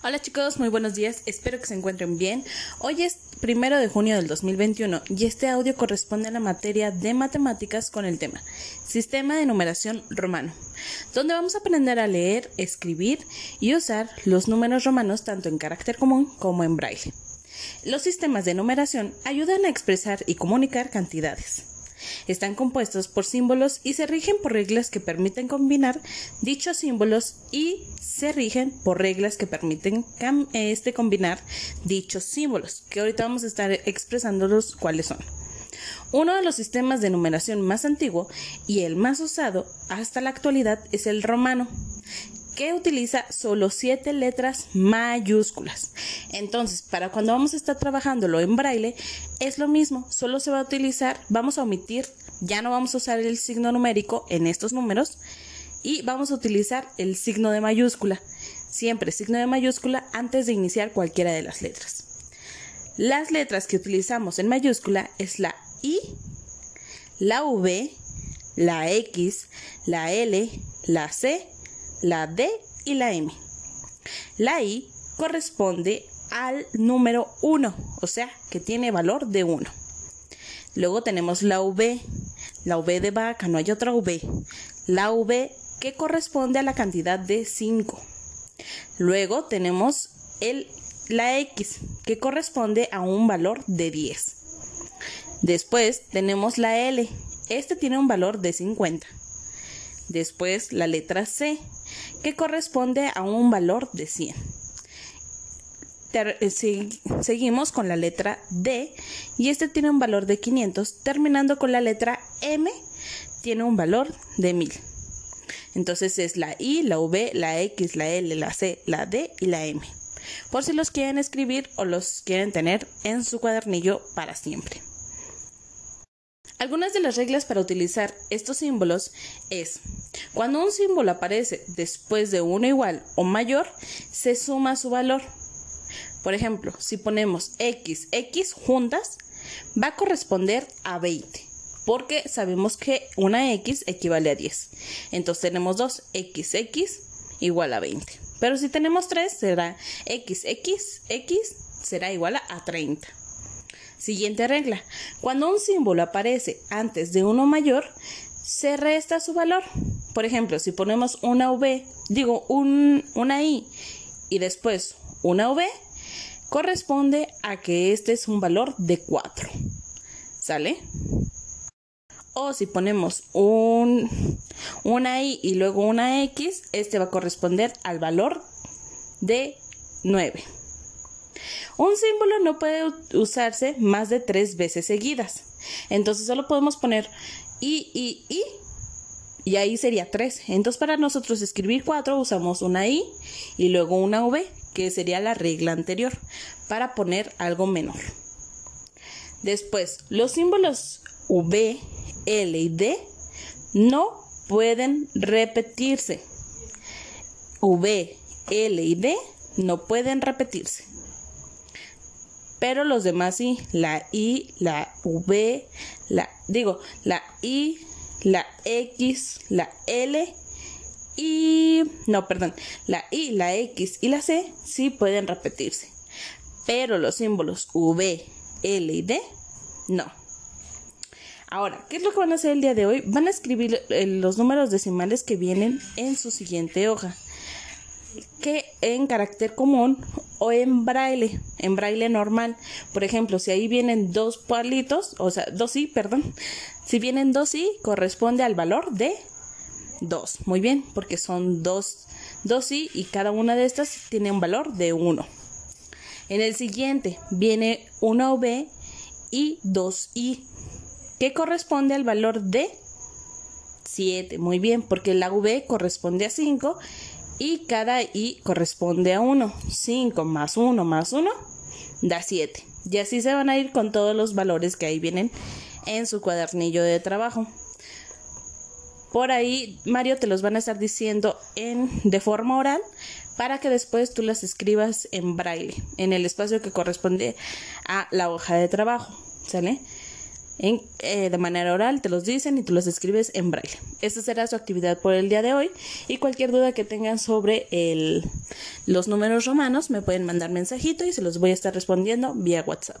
Hola chicos, muy buenos días, espero que se encuentren bien. Hoy es primero de junio del 2021 y este audio corresponde a la materia de matemáticas con el tema Sistema de numeración romano, donde vamos a aprender a leer, escribir y usar los números romanos tanto en carácter común como en braille. Los sistemas de numeración ayudan a expresar y comunicar cantidades. Están compuestos por símbolos y se rigen por reglas que permiten combinar dichos símbolos y se rigen por reglas que permiten este, combinar dichos símbolos, que ahorita vamos a estar expresándolos cuáles son. Uno de los sistemas de numeración más antiguo y el más usado hasta la actualidad es el romano, que utiliza solo siete letras mayúsculas. Entonces, para cuando vamos a estar trabajándolo en braille, es lo mismo, solo se va a utilizar, vamos a omitir, ya no vamos a usar el signo numérico en estos números y vamos a utilizar el signo de mayúscula. Siempre signo de mayúscula antes de iniciar cualquiera de las letras. Las letras que utilizamos en mayúscula es la I, la V, la X, la L, la C la D y la M. La I corresponde al número 1, o sea, que tiene valor de 1. Luego tenemos la V, la V de vaca, no hay otra V. La V que corresponde a la cantidad de 5. Luego tenemos el, la X, que corresponde a un valor de 10. Después tenemos la L, este tiene un valor de 50. Después la letra C, que corresponde a un valor de 100. Eh, seguimos con la letra D y este tiene un valor de 500, terminando con la letra M, tiene un valor de 1000. Entonces es la I, la V, la X, la L, la C, la D y la M. Por si los quieren escribir o los quieren tener en su cuadernillo para siempre. Algunas de las reglas para utilizar estos símbolos es, cuando un símbolo aparece después de uno igual o mayor, se suma su valor. Por ejemplo, si ponemos x, x juntas, va a corresponder a 20, porque sabemos que una x equivale a 10. Entonces tenemos dos, x, x igual a 20. Pero si tenemos 3, será x, x, x será igual a 30. Siguiente regla. Cuando un símbolo aparece antes de uno mayor, se resta su valor. Por ejemplo, si ponemos una V, digo un, una I y después una V, corresponde a que este es un valor de 4. ¿Sale? O si ponemos un, una I y luego una X, este va a corresponder al valor de 9. Un símbolo no puede usarse más de tres veces seguidas. Entonces solo podemos poner I, I, I y ahí sería tres. Entonces para nosotros escribir cuatro usamos una I y luego una V, que sería la regla anterior, para poner algo menor. Después, los símbolos V, L y D no pueden repetirse. V, L y D no pueden repetirse pero los demás sí, la I, la V, la, digo, la I, la X, la L y, no, perdón, la I, la X y la C sí pueden repetirse, pero los símbolos V, L y D no. Ahora, ¿qué es lo que van a hacer el día de hoy? Van a escribir eh, los números decimales que vienen en su siguiente hoja que en carácter común o en braille, en braille normal. Por ejemplo, si ahí vienen dos palitos, o sea, dos i, perdón, si vienen dos i, corresponde al valor de 2. Muy bien, porque son dos, dos i y cada una de estas tiene un valor de 1. En el siguiente viene una v y 2i, que corresponde al valor de 7. Muy bien, porque la v corresponde a 5 y cada i corresponde a 1. 5 más 1 más 1 da 7. Y así se van a ir con todos los valores que ahí vienen en su cuadernillo de trabajo. Por ahí Mario te los van a estar diciendo en de forma oral para que después tú las escribas en braille, en el espacio que corresponde a la hoja de trabajo, ¿sale? Eh, de manera oral, te los dicen y tú los escribes en braille. Esta será su actividad por el día de hoy y cualquier duda que tengan sobre el, los números romanos me pueden mandar mensajito y se los voy a estar respondiendo vía WhatsApp.